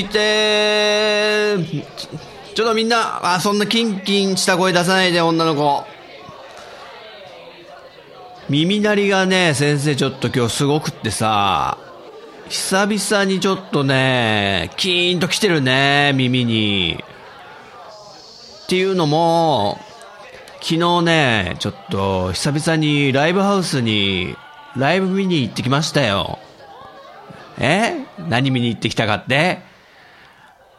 いてちょっとみんなあそんなキンキンした声出さないで女の子。耳鳴りがね先生ちょっと今日すごくってさ久々にちょっとねキーンと来てるね耳に。っていうのも昨日ねちょっと久々にライブハウスにライブ見に行ってきましたよ。え？何見に行ってきたかって？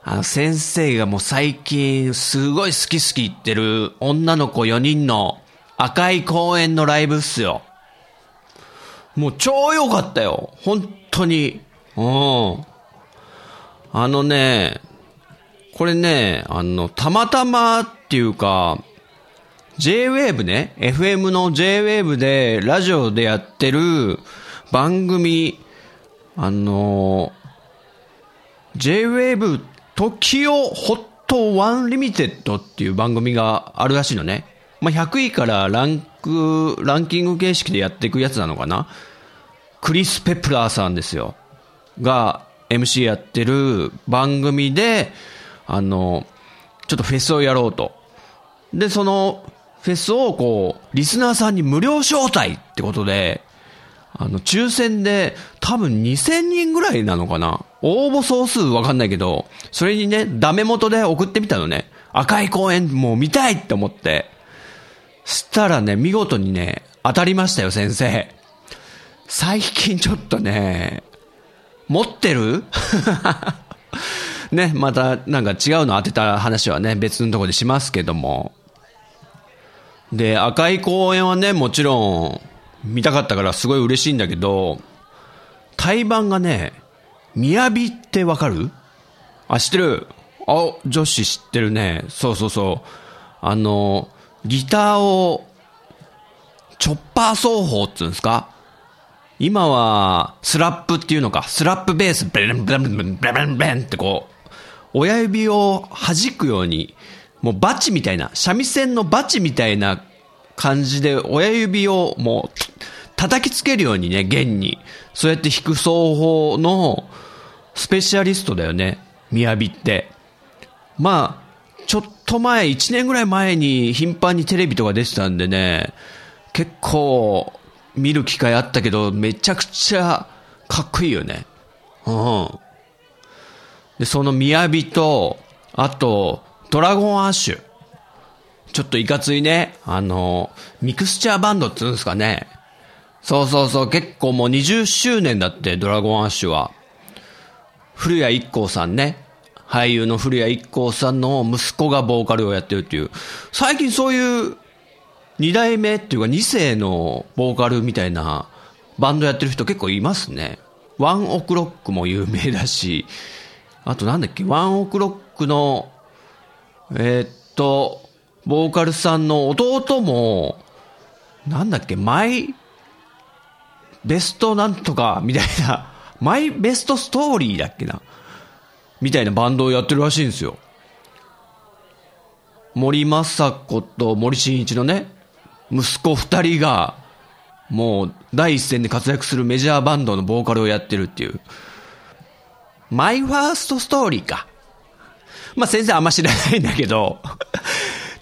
あの先生がもう最近すごい好き好き言ってる女の子4人の赤い公園のライブっすよ。もう超良かったよ。本当に。うん。あのね、これね、あの、たまたまっていうか、J-Wave ね、FM の J-Wave でラジオでやってる番組、あの、J-Wave 時をホットワンリミテッドっていう番組があるらしいのね。まあ、100位からランク、ランキング形式でやっていくやつなのかな。クリス・ペプラーさんですよ。が MC やってる番組で、あの、ちょっとフェスをやろうと。で、そのフェスをこう、リスナーさんに無料招待ってことで、あの、抽選で多分2000人ぐらいなのかな？応募総数わかんないけど、それにね、ダメ元で送ってみたのね。赤い公園もう見たいって思って。したらね、見事にね、当たりましたよ、先生。最近ちょっとね、持ってる？ね、またなんか違うの当てた話はね、別のとこでしますけども。で、赤い公園はね、もちろん見たかったからすごい嬉しいんだけど、対バンがね、雅ってわかる？あ、知ってるあ、女子知ってるね。そうそうそう。あの、ギターを、チョッパー奏法っていうんですか？今は、スラップっていうのか、スラップベース、ブレンブレンブレンブレンブレンってこう、親指を弾くように、もうバチみたいな、三味線のバチみたいな感じで親指をもう叩きつけるようにね、弦に。そうやって弾く奏法のスペシャリストだよね、雅って。まあ、ちょっと前、1年ぐらい前に頻繁にテレビとか出てたんでね、結構見る機会あったけど、めちゃくちゃかっこいいよね。うん。で、その雅と、あと、ドラゴンアッシュ。ちょっといかついね、あの、ミクスチャーバンドって言うんですかね。そうそうそう、結構もう20周年だって、ドラゴンアッシュは。古谷一行さんね。俳優の古谷一行さんの息子がボーカルをやってるっていう。最近そういう二代目っていうか二世のボーカルみたいなバンドやってる人結構いますね。ワンオクロックも有名だし、あとなんだっけ、ワンオクロックの、えーっと、ボーカルさんの弟も、なんだっけ、マイ、ベストなんとか、みたいな、マイベストストーリーだっけな、みたいなバンドをやってるらしいんですよ。森昌子と森進一のね、息子二人が、もう第一線で活躍するメジャーバンドのボーカルをやってるっていう。マイファーストストーリーか。まあ先生あんま知らないんだけど、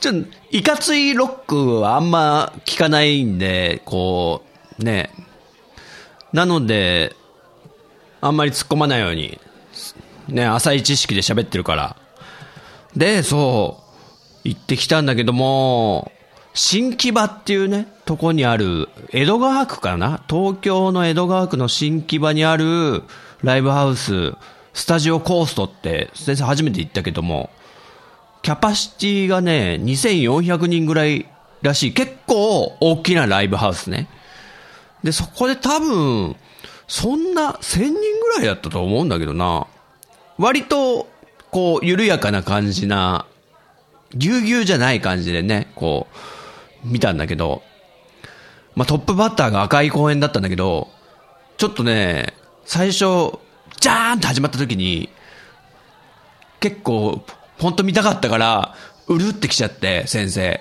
ちょっと、いかついロックはあんま聞かないんで、こう、ね。なので、あんまり突っ込まないように、ね、浅い知識で喋ってるから。で、そう、行ってきたんだけども、新木場っていうね、とこにある、江戸川区かな？東京の江戸川区の新木場にあるライブハウススタジオコーストって先生初めて言ったけども、キャパシティがね、2400人ぐらいらしい。結構大きなライブハウスね。で、そこで多分、そんな1000人ぐらいだったと思うんだけどな。割と、こう、緩やかな感じな、ぎゅうぎゅうじゃない感じでね、こう、見たんだけど、まあ、トップバッターが赤い公園だったんだけど、ちょっとね、最初、ジャーンって始まった時に、結構、ほんと見たかったから、うるってきちゃって、先生。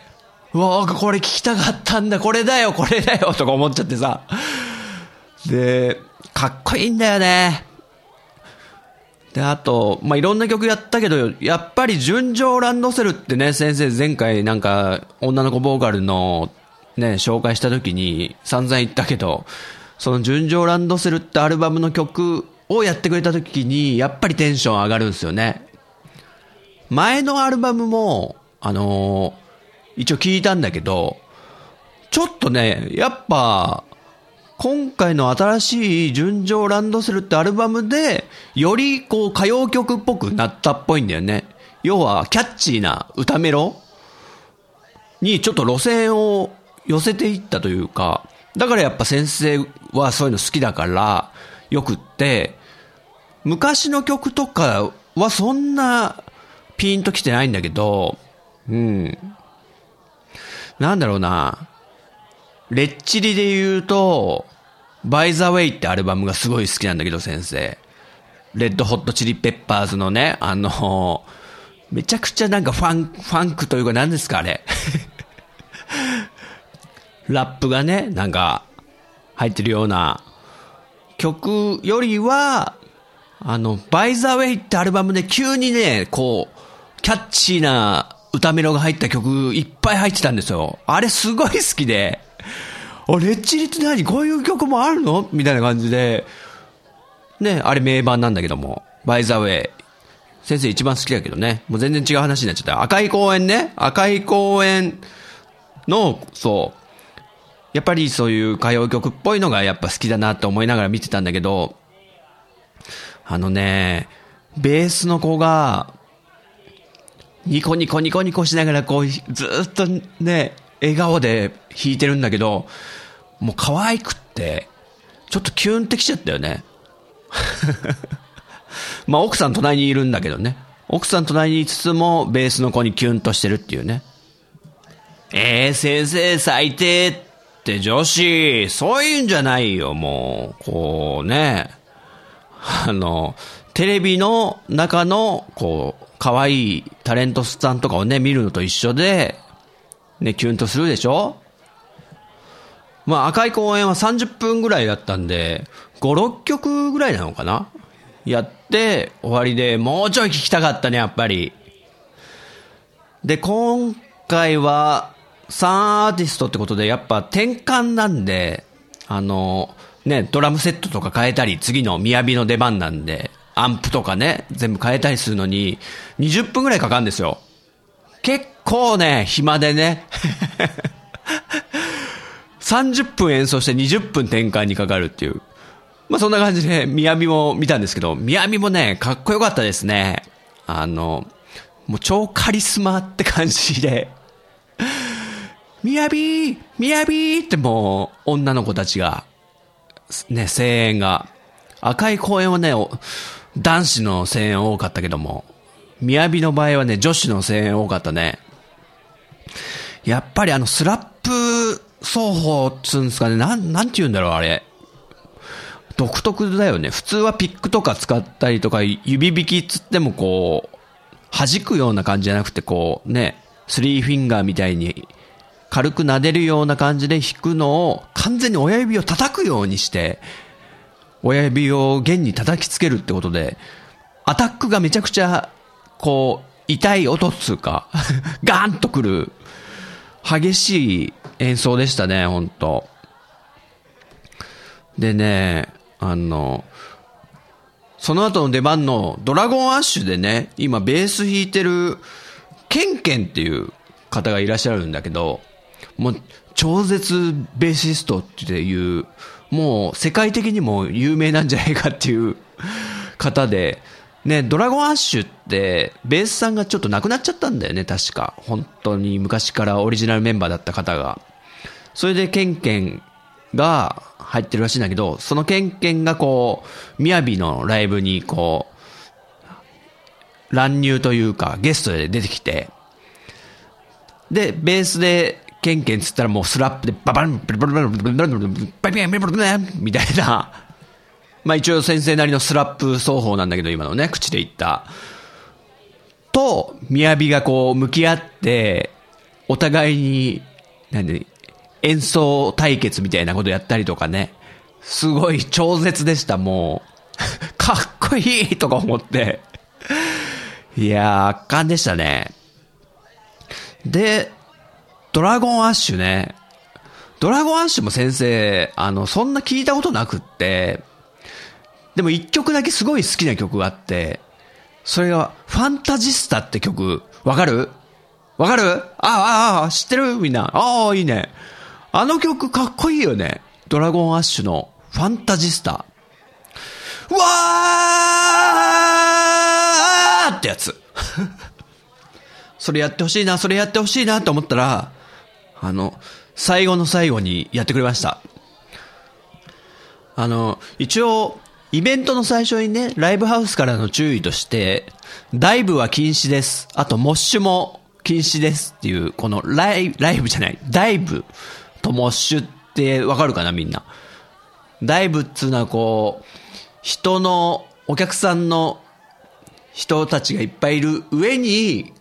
うわこれ聞きたかったんだ、これだよ、これだよ、とか思っちゃってさ。で、かっこいいんだよね。で、あと、まあ、いろんな曲やったけど、やっぱり純情ランドセルってね、先生前回なんか、女の子ボーカルのね、紹介した時に散々言ったけど、その純情ランドセルってアルバムの曲をやってくれた時に、やっぱりテンション上がるんですよね。前のアルバムも、あのー、一応聞いたんだけど、ちょっとね、やっぱ、今回の新しい純情ランドセルってアルバムで、よりこう歌謡曲っぽくなったっぽいんだよね。要は、キャッチーな歌メロにちょっと路線を寄せていったというか、だからやっぱ先生はそういうの好きだから、よくって、昔の曲とかはそんなピンと来てないんだけど、うん。なんだろうな。レッチリで言うと、バイザウェイってアルバムがすごい好きなんだけど、先生。レッドホットチリペッパーズのね、あの、めちゃくちゃなんかファン、ファンクというか何ですか、あれ。ラップがね、なんか、入ってるような曲よりは、あの、バイザウェイってアルバムで急にね、こう、キャッチーな歌メロが入った曲いっぱい入ってたんですよ。あれすごい好きで、あ、レッチリって何？こういう曲もあるの？みたいな感じで、ね、あれ名盤なんだけども、バイザーウェイ。先生一番好きだけどね。もう全然違う話になっちゃった。赤い公園ね。赤い公園の、そう。やっぱりそういう歌謡曲っぽいのがやっぱ好きだなって思いながら見てたんだけど、あのね、ベースの子が、ニコニコニコニコしながらこう、ずっとね、笑顔で弾いてるんだけど、もう可愛くって、ちょっとキュンってきちゃったよね。まあ奥さん隣にいるんだけどね。奥さん隣にいつつもベースの子にキュンとしてるっていうね。えー、先生最低って女子、そういうんじゃないよ、もう。こうね。あの、テレビの中の、こう、可愛いタレントさんとかをね、見るのと一緒で、ね、キュンとするでしょ？まあ、赤い公演は30分ぐらいだったんで、5、6曲ぐらいなのかな？やって、終わりでもうちょい聞きたかったね、やっぱり。で、今回は、3アーティストってことで、やっぱ転換なんで、あの、ね、ドラムセットとか変えたり、次の雅の出番なんで、アンプとかね、全部変えたりするのに、20分ぐらいかかるんですよ。結構ね、暇でね。30分演奏して20分転換にかかるっていう。まあそんな感じで、みやびも見たんですけど、みやびもね、かっこよかったですね。あの、もう超カリスマって感じで。みやびーみやびーってもう、女の子たちが、ね、声援が。赤い公園はね、男子の声援多かったけども、みやびの場合はね、女子の声援多かったね。やっぱりあのスラップ奏法つんですかね、なん、なんて言うんだろう、あれ。独特だよね。普通はピックとか使ったりとか、指弾きつってもこう、弾くような感じじゃなくて、こうね、スリーフィンガーみたいに、軽く撫でるような感じで弾くのを、完全に親指を叩くようにして、親指を弦に叩きつけるってことで、アタックがめちゃくちゃ、こう、痛い音っつうか、ガーンとくる激しい演奏でしたね、ほんと。でね、あの、その後の出番のドラゴンアッシュでね、今ベース弾いてるケンケンっていう方がいらっしゃるんだけど、もう超絶ベーシストっていう、もう世界的にも有名なんじゃないかっていう方で、ね、ドラゴンアッシュって、ベースさんがちょっと亡くなっちゃったんだよね、確か。本当に昔からオリジナルメンバーだった方が。それでケンケンが入ってるらしいんだけど、そのケンケンがこう、みやびのライブにこう、乱入というか、ゲストで出てきて、で、ベースで、ケンケンつったらもうスラップでババン、ブルブルブルブルブルブルバビン、ブルブルブルみたいな、まあ一応先生なりのスラップ奏法なんだけど、今のね、口で言った。と、みやびがこう向き合って、お互いに、なんで、演奏対決みたいなことやったりとかね、すごい超絶でした、もう。かっこいいとか思って。いやー、圧巻でしたね。で、ドラゴンアッシュね。ドラゴンアッシュも先生、あの、そんな聞いたことなくって、でも一曲だけすごい好きな曲があって、それが、ファンタジスタって曲、わかる？わかる？ああ、ああ、知ってる？みんな。ああ、いいね。あの曲かっこいいよね。ドラゴンアッシュのファンタジスタ。うわーってやつ。それやってほしいな、それやってほしいなと思ったら、あの、最後の最後にやってくれました。あの、一応、イベントの最初にね、ライブハウスからの注意として、ダイブは禁止です。あと、モッシュも禁止ですっていう、このライライブじゃない、ダイブとモッシュってわかるかなみんな。ダイブっつうのはこう、人の、お客さんの人たちがいっぱいいる上に、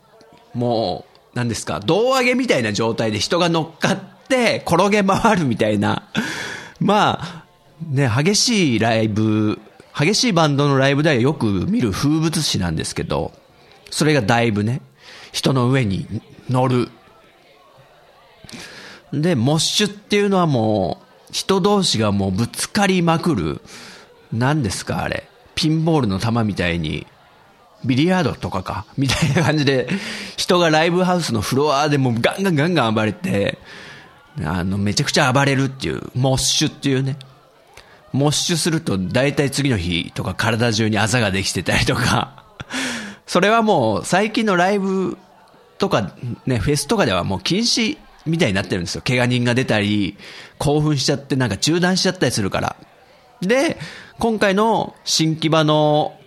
もう、何ですか、胴上げみたいな状態で人が乗っかって転げ回るみたいな。まあ、ね、激しいライブ、激しいバンドのライブではよく見る風物詩なんですけど、それがだいぶね、人の上に乗る。で、モッシュっていうのはもう、人同士がもうぶつかりまくる。何ですかあれ。ピンボールの球みたいに、ビリヤードとかか、みたいな感じで、人がライブハウスのフロアでもガンガンガンガン暴れて、あの、めちゃくちゃ暴れるっていう、モッシュっていうね。モッシュすると大体次の日とか体中にあざができてたりとか、それはもう最近のライブとかね、フェスとかではもう禁止みたいになってるんですよ。怪我人が出たり、興奮しちゃってなんか中断しちゃったりするから。で、今回の新木場の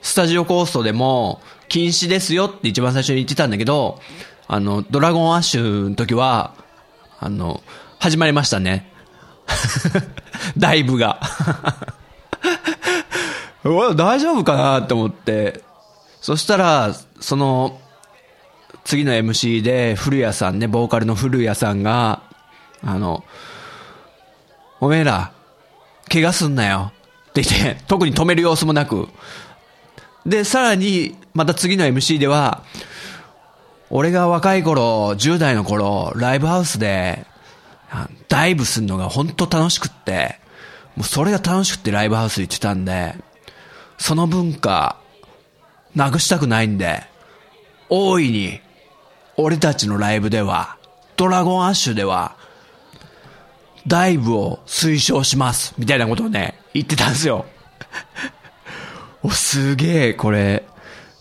スタジオコーストでも禁止ですよって一番最初に言ってたんだけど、あの、ドラゴンアッシュの時は、あの、始まりましたね。ダイブが。大丈夫かなって思って。そしたら、その、次の MC で、古谷さんね、ボーカルの古谷さんが、あの、おめえら、怪我すんなよ。って言って、特に止める様子もなく。で、さらに、また次の MC では、俺が若い頃、10代の頃、ライブハウスで、ダイブするのが本当楽しくって、もうそれが楽しくってライブハウス行ってたんで、その文化、なくしたくないんで、大いに、俺たちのライブでは、ドラゴンアッシュでは、ダイブを推奨します。みたいなことをね、言ってたんですよ。お、すげえ、これ。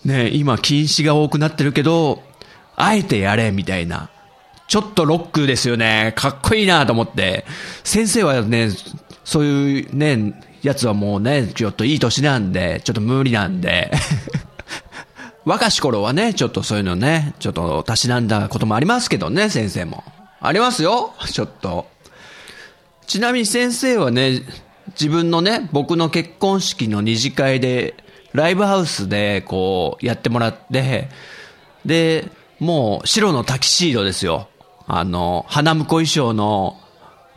ね今禁止が多くなってるけど、あえてやれ、みたいな。ちょっとロックですよね。かっこいいなと思って。先生はね、そういうね、やつはもうね、ちょっといい年なんで、ちょっと無理なんで。若し頃はね、ちょっとそういうのね、ちょっとたしなんだこともありますけどね、先生も。ありますよちょっと。ちなみに先生はね、自分のね、僕の結婚式の二次会で、ライブハウスでこうやってもらって、で、もう白のタキシードですよ。あの、花婿衣装の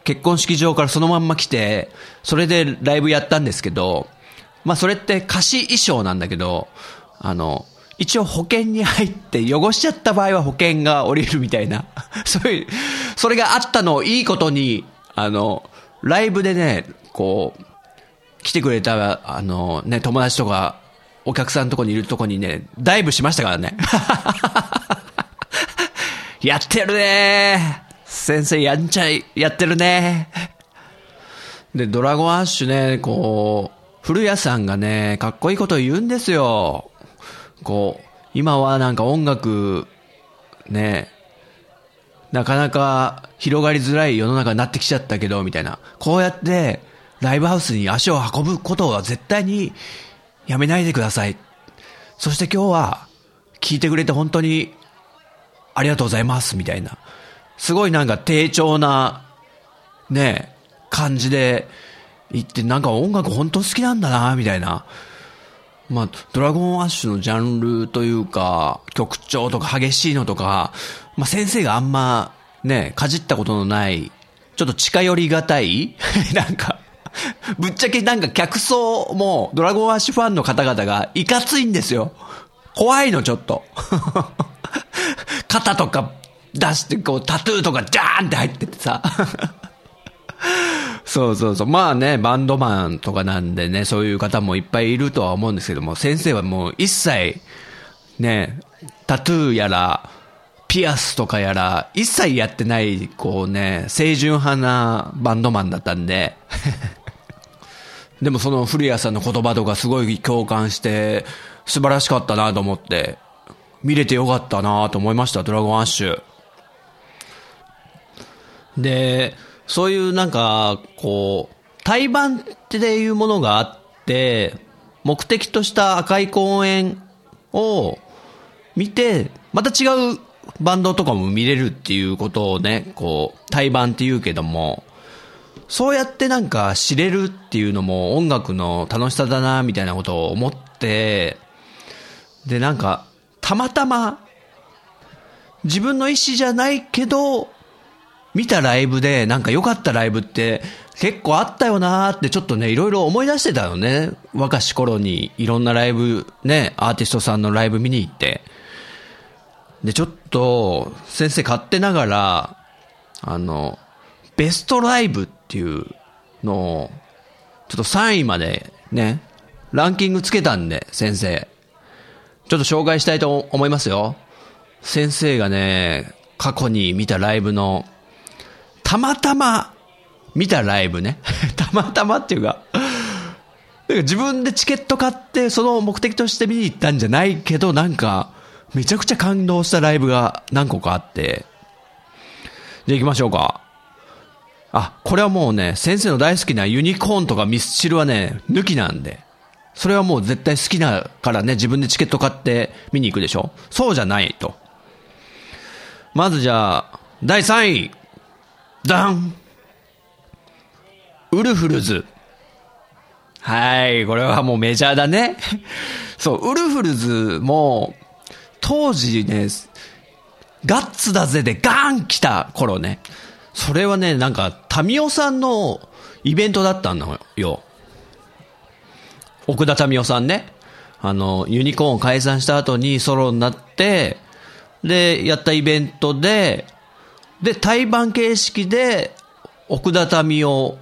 結婚式場からそのまんま来て、それでライブやったんですけど、まあそれって貸し衣装なんだけど、あの、一応保険に入って汚しちゃった場合は保険が降りるみたいな、そういう、それがあったのをいいことに、あの、ライブでね、こう、来てくれた、あのね、友達とか、お客さんとこにいるとこにね、ダイブしましたからね。やってるね先生やんちゃい、やってるねで、ドラゴンアッシュね、こう、古谷さんがね、かっこいいこと言うんですよ。こう、今はなんか音楽、ね、なかなか広がりづらい世の中になってきちゃったけど、みたいな。こうやってライブハウスに足を運ぶことは絶対にやめないでください。そして今日は聞いてくれて本当にありがとうございます、みたいな。すごいなんか低調な、ね、感じで言って、なんか音楽本当好きなんだな、みたいな。まあ、ドラゴンアッシュのジャンルというか、曲調とか激しいのとか、まあ先生があんまね、かじったことのない、ちょっと近寄りがたい なんか、ぶっちゃけなんか客層もドラゴンアッシュファンの方々がいかついんですよ。怖いのちょっと。肩とか出してこうタトゥーとかジャーンって入っててさ。そうそうそう。まあね、バンドマンとかなんでね、そういう方もいっぱいいるとは思うんですけども、先生はもう一切、ね、タトゥーやら、ピアスとかやら、一切やってない、こうね、清純派なバンドマンだったんで、でもその古谷さんの言葉とかすごい共感して、素晴らしかったなと思って、見れてよかったなと思いました、ドラゴンアッシュ。で、そういうなんか、こう、対バンっていうものがあって、目的とした赤い公園を見て、また違うバンドとかも見れるっていうことをね、こう、対バンって言うけども、そうやってなんか知れるっていうのも音楽の楽しさだな、みたいなことを思って、で、なんか、たまたま、自分の意思じゃないけど、見たライブでなんか良かったライブって結構あったよなーってちょっとね、いろいろ思い出してたのね。若し頃にいろんなライブ、ね、アーティストさんのライブ見に行って。で、ちょっと、先生勝手ながら、あの、ベストライブっっていうのを、ちょっと3位までね、ランキングつけたんで、先生。ちょっと紹介したいと思いますよ。先生がね、過去に見たライブのたまたま見たライブね。たまたまっていうか、なんか自分でチケット買ってその目的として見に行ったんじゃないけど、なんか、めちゃくちゃ感動したライブが何個かあって。じゃあ行きましょうか。あ、これはもうね、先生の大好きなユニコーンとかミスチルはね、抜きなんで。それはもう絶対好きなからね、自分でチケット買って見に行くでしょそうじゃないと。まずじゃあ、第3位。ダンウルフルズ。はい、これはもうメジャーだね。そう、ウルフルズも、当時ね、ガッツだぜでガーン来た頃ね。それはね、なんか、タミオさんのイベントだったのよ。奥田タミオさんね。あの、ユニコーンを解散した後にソロになって、で、やったイベントで、で、対バン形式で、奥田民生、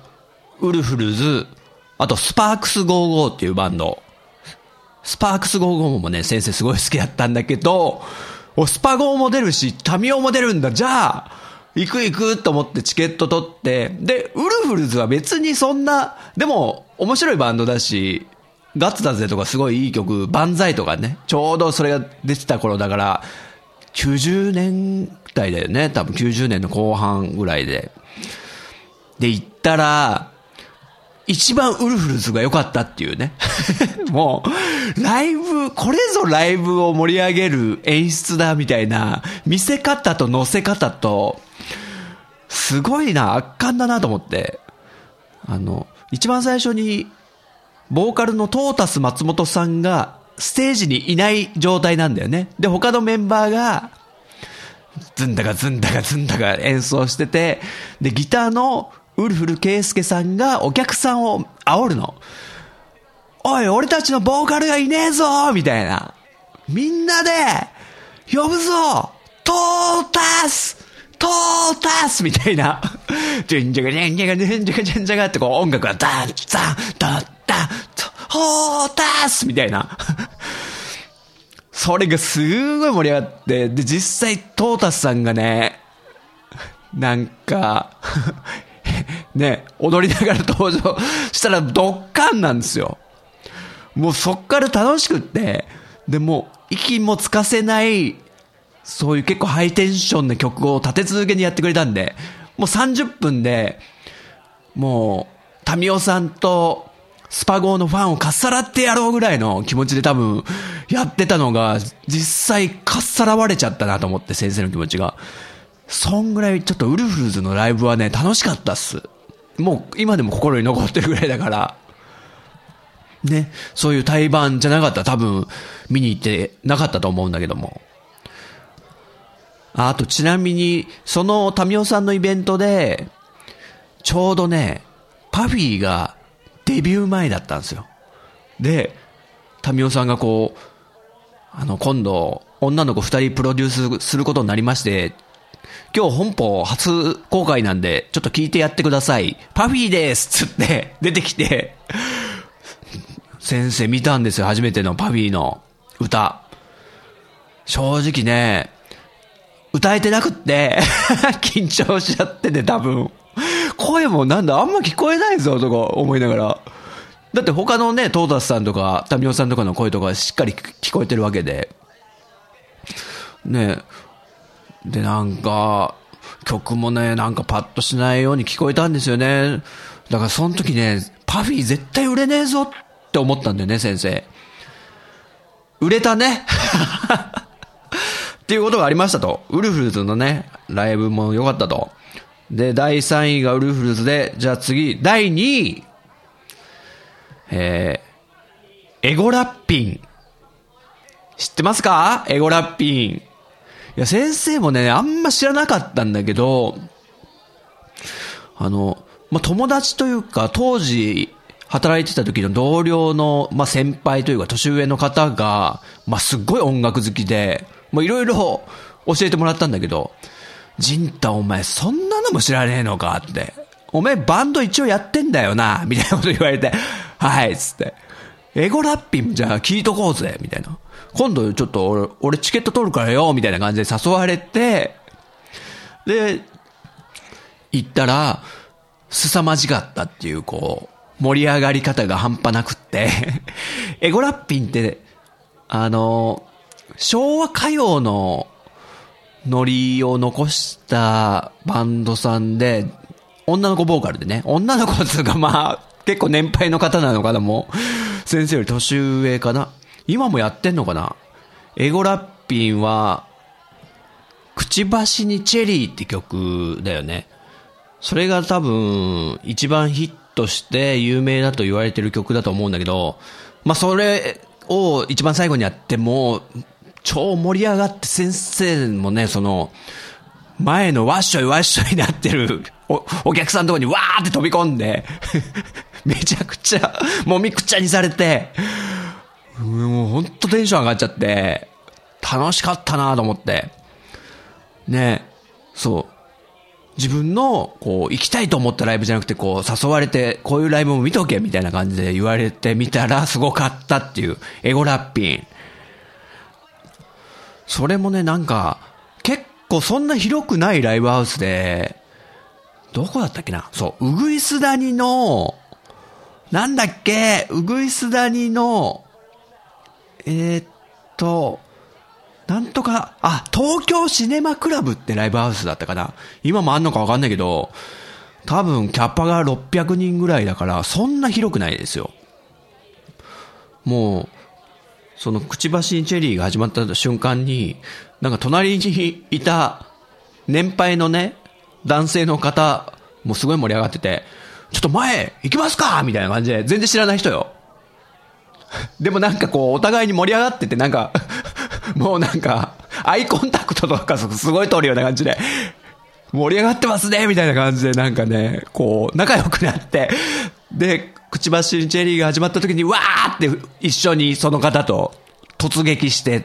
ウルフルズ、あとスパークス55っていうバンド。スパークス55もね、先生すごい好きだったんだけど、スパゴーも出るし、民生も出るんだ。じゃあ、行く行くと思ってチケット取って、で、ウルフルズは別にそんな、でも面白いバンドだし、ガッツだぜとかすごいいい曲、万歳とかね、ちょうどそれが出てた頃だから、90年代だよね。多分90年の後半ぐらいで。で、行ったら、一番ウルフルズが良かったっていうね。もう、ライブ、これぞライブを盛り上げる演出だみたいな、見せ方と乗せ方と、すごいな、圧巻だなと思って。あの、一番最初に、ボーカルのトータス松本さんがステージにいない状態なんだよね。で、他のメンバーが、ズンダガズンダガズンダガ演奏してて、で、ギターのウルフル圭介さんがお客さんを煽るの。おい、俺たちのボーカルがいねえぞみたいな。みんなで、呼ぶぞトータストータスみたいな。ジュンジャガジュンジャガジュンジャガジュンジャガってこう音楽がダンダンダンダントータスみたいな。それがすごい盛り上がって、で、実際トータスさんがね、なんかね、踊りながら登場したらドッカンなんですよ。もうそっから楽しくって、で、もう息もつかせない、そういう結構ハイテンションな曲を立て続けにやってくれたんで、もう30分で、もう、タミオさんと、スパゴーのファンをかっさらってやろうぐらいの気持ちで多分、やってたのが、実際かっさらわれちゃったなと思って、先生の気持ちが。そんぐらいちょっとウルフルズのライブはね、楽しかったっす。もう今でも心に残ってるぐらいだから。ね、そういう対バンじゃなかったら多分見に行ってなかったと思うんだけども。ああとちなみに、そのタミオさんのイベントで、ちょうどね、パフィーがデビュー前だったんですよ。で、タミオさんがこう、あの、今度、女の子二人プロデュースすることになりまして、今日本邦初公開なんで、ちょっと聞いてやってください。パフィーですつって出てきて、先生見たんですよ、初めてのパフィーの歌。正直ね、歌えてなくって、緊張しちゃってて多分。声もなんだ、あんま聞こえないぞとか思いながら。だって他のね、トータスさんとか、タミオさんとかの声とかしっかり聞こえてるわけで。ねで、なんか、曲もね、なんかパッとしないように聞こえたんですよね。だからその時ね、パフィー絶対売れねえぞって思ったんだよね、先生。売れたね っていうことがありましたと。ウルフルズのね、ライブも良かったと。で、第3位がウルフルズで、じゃあ次、第2位。えー、エゴラッピン。知ってますか？エゴラッピン。いや、先生もね、あんま知らなかったんだけど、あの、まあ、友達というか、当時、働いてた時の同僚の、まあ、先輩というか、年上の方が、まあ、すっごい音楽好きで、まあ、いろいろ教えてもらったんだけど、ジンタお前そんなのも知らねえのか？って。お前バンド一応やってんだよな、みたいなこと言われて、はい、つって。エゴラッピンじゃあ聞いとこうぜ、みたいな。今度ちょっと俺、俺チケット取るからよ、みたいな感じで誘われて、で、行ったら、凄まじかったっていう、こう、盛り上がり方が半端なくって、エゴラッピンって、あの、昭和歌謡のノリを残したバンドさんで、女の子ボーカルでね、女の子っていうかまあ、結構年配の方なのかな、もう。先生より年上かな。今もやってんのかな。エゴラッピンは、くちばしにチェリーって曲だよね。それが多分、一番ヒットして有名だと言われてる曲だと思うんだけど、まあそれを一番最後にやっても、超盛り上がって先生もね、その、前のワッショイワッショイになってるおお客さんのとこにわーって飛び込んで、めちゃくちゃ、もみくちゃにされて、もうほんとテンション上がっちゃって、楽しかったなと思って。ねそう。自分の、こう、行きたいと思ったライブじゃなくて、こう、誘われて、こういうライブも見とけ、みたいな感じで言われてみたら、すごかったっていう、エゴラッピン。それもね、なんか、結構そんな広くないライブハウスで、どこだったっけな？そう、うぐいす谷の、なんだっけ？うぐいす谷の、えー、っと、なんとか、あ、東京シネマクラブってライブハウスだったかな？今もあんのかわかんないけど、多分キャッパが600人ぐらいだから、そんな広くないですよ。もう、そのくちばしチェリーが始まった瞬間に、なんか隣にいた年配のね、男性の方もうすごい盛り上がってて、ちょっと前行きますかみたいな感じで、全然知らない人よ。でもなんかこう、お互いに盛り上がってて、なんか、もうなんか、アイコンタクトとかすごい取るような感じで、盛り上がってますねみたいな感じで、なんかね、こう、仲良くなって、で、くちばしにチェリーが始まった時に、わーって一緒にその方と突撃して、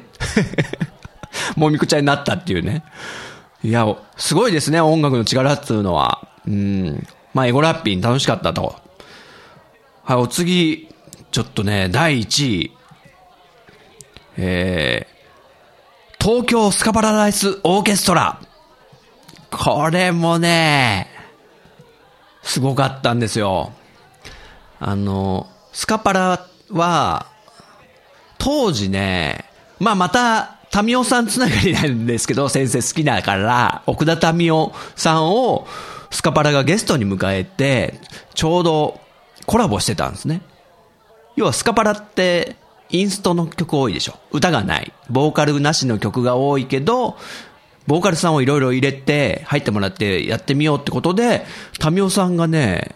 もみくちゃになったっていうね。いや、すごいですね、音楽の力っていうのは。うん。まあ、エゴラッピン楽しかったと。はい、お次、ちょっとね、第1位。えー、東京スカパラダイスオーケストラ。これもね、すごかったんですよ。あの、スカパラは、当時ね、まあまた、タミオさんつながりなんですけど、先生好きだから、奥田タミオさんをスカパラがゲストに迎えて、ちょうどコラボしてたんですね。要はスカパラってインストの曲多いでしょ。歌がない。ボーカルなしの曲が多いけど、ボーカルさんをいろいろ入れて、入ってもらってやってみようってことで、タミオさんがね、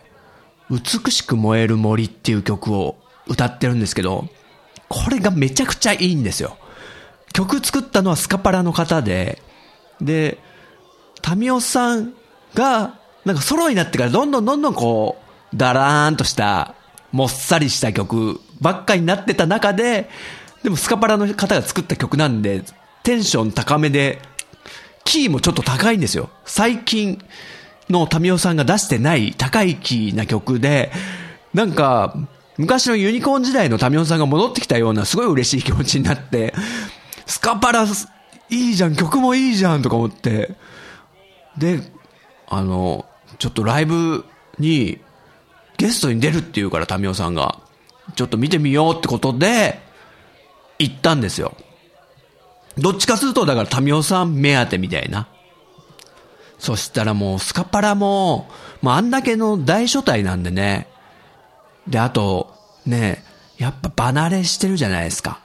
美しく燃える森っていう曲を歌ってるんですけど、これがめちゃくちゃいいんですよ。曲作ったのはスカパラの方で、で、タミオさんが、なんかソロになってからどんどんどんどんこう、だらーんとした、もっさりした曲ばっかになってた中で、でもスカパラの方が作った曲なんで、テンション高めでキーもちょっと高いんですよ。最近のタミオさんが出してない高いキーな曲で、なんか、昔のユニコーン時代のタミオさんが戻ってきたようなすごい嬉しい気持ちになって、スカパラいいじゃん、曲もいいじゃんとか思って、で、あの、ちょっとライブにゲストに出るって言うからタミオさんが、ちょっと見てみようってことで、行ったんですよ。どっちかすると、だからタミオさん目当てみたいな。そしたらもうスカパラも、まあ、あんだけの大所帯なんでね。で、あと、ね、やっぱ離れしてるじゃないですか。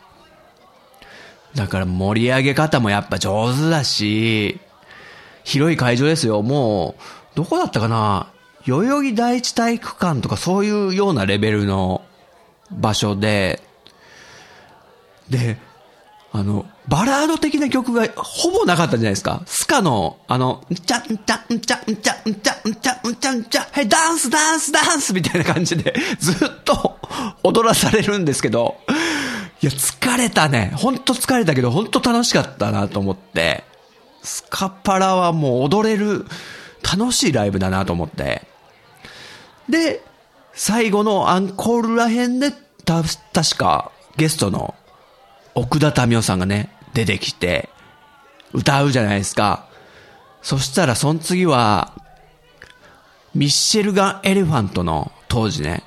だから盛り上げ方もやっぱ上手だし、広い会場ですよ。もう、どこだったかな？代々木第一体育館とかそういうようなレベルの場所で、で、あの、バラード的な曲がほぼなかったじゃないですか。スカの、あの、んちゃんちゃんちゃんちゃんちゃんちゃんちゃんちゃん、はい、ダンスダンスダンスみたいな感じで、ずっと 踊らされるんですけど、いや、疲れたね。ほんと疲れたけど、ほんと楽しかったなと思って、スカパラはもう踊れる、楽しいライブだなと思って。で、最後のアンコールらへんで、た、確か、ゲストの奥田民生さんがね、出てきて、歌うじゃないですか。そしたら、その次は、ミッシェルガン・エレファントの当時ね、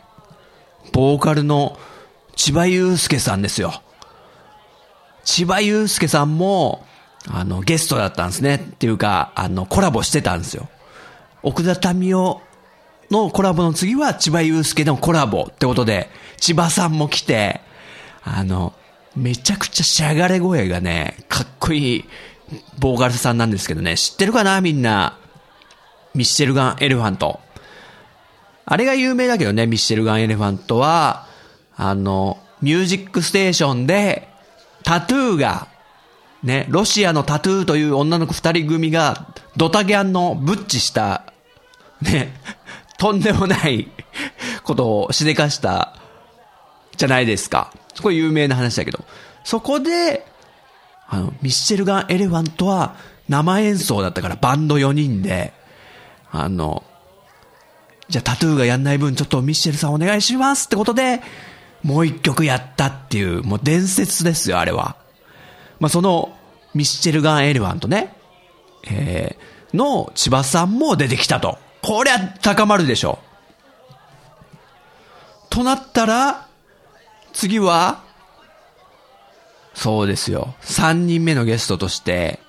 ボーカルの千葉祐介さんですよ。千葉祐介さんも、あの、ゲストだったんですね。っていうか、あの、コラボしてたんですよ。奥田民生のコラボの次は千葉祐介のコラボってことで、千葉さんも来て、あの、めちゃくちゃしゃがれ声がね、かっこいいボーカルさんなんですけどね、知ってるかなみんな？ミッシェルガン・エレファント。あれが有名だけどね、ミッシェルガン・エレファントは、あの、ミュージックステーションで、タトゥーが、ね、ロシアのタトゥーという女の子二人組が、ドタギャンのブッチした、ね、とんでもないことをしでかした、じゃないですか。すごい有名な話だけど。そこで、あの、ミッシェルガン・エレファントは生演奏だったからバンド4人で、あの、じゃあタトゥーがやんない分ちょっとミッシェルさんお願いしますってことで、もう一曲やったっていう、もう伝説ですよ、あれは。まあ、その、ミッシェルガン・エレファントね、えー、の千葉さんも出てきたと。こりゃ高まるでしょ。となったら、次は、そうですよ。3人目のゲストとして、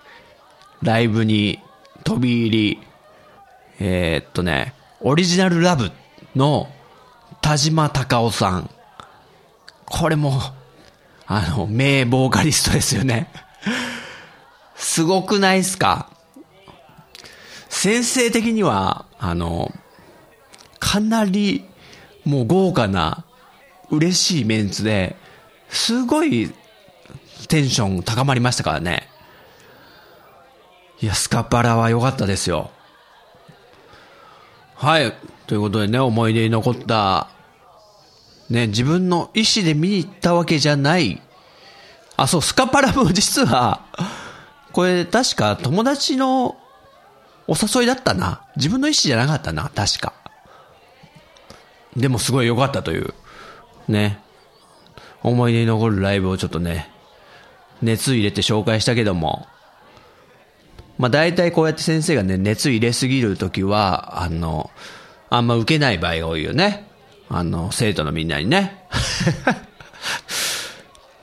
ライブに飛び入り、えー、っとね、オリジナルラブの田島隆夫さん。これも、あの、名ボーカリストですよね。すごくないっすか？先生的には、あの、かなり、もう豪華な嬉しいメンツで、すごいテンション高まりましたからね。いや、スカパラは良かったですよ。はい。ということでね、思い出に残った、ね、自分の意思で見に行ったわけじゃない。あ、そう、スカパラも実は、これ確か友達のお誘いだったな。自分の意思じゃなかったな、確か。でもすごい良かったというね、思い出に残るライブをちょっとね、熱入れて紹介したけども、まあ大体こうやって先生がね、熱入れすぎるときは、あの、あんま受けない場合が多いよね。あの、生徒のみんなにね。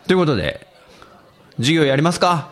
ということで、授業やりますか？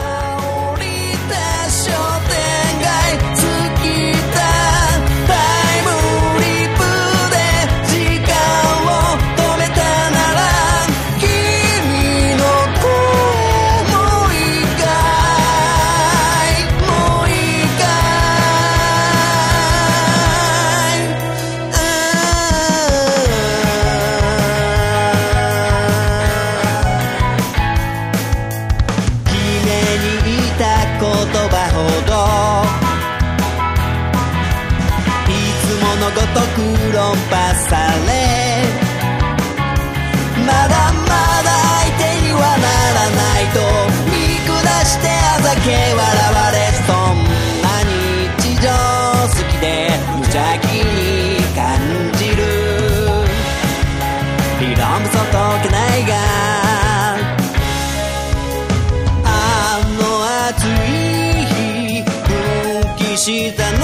she then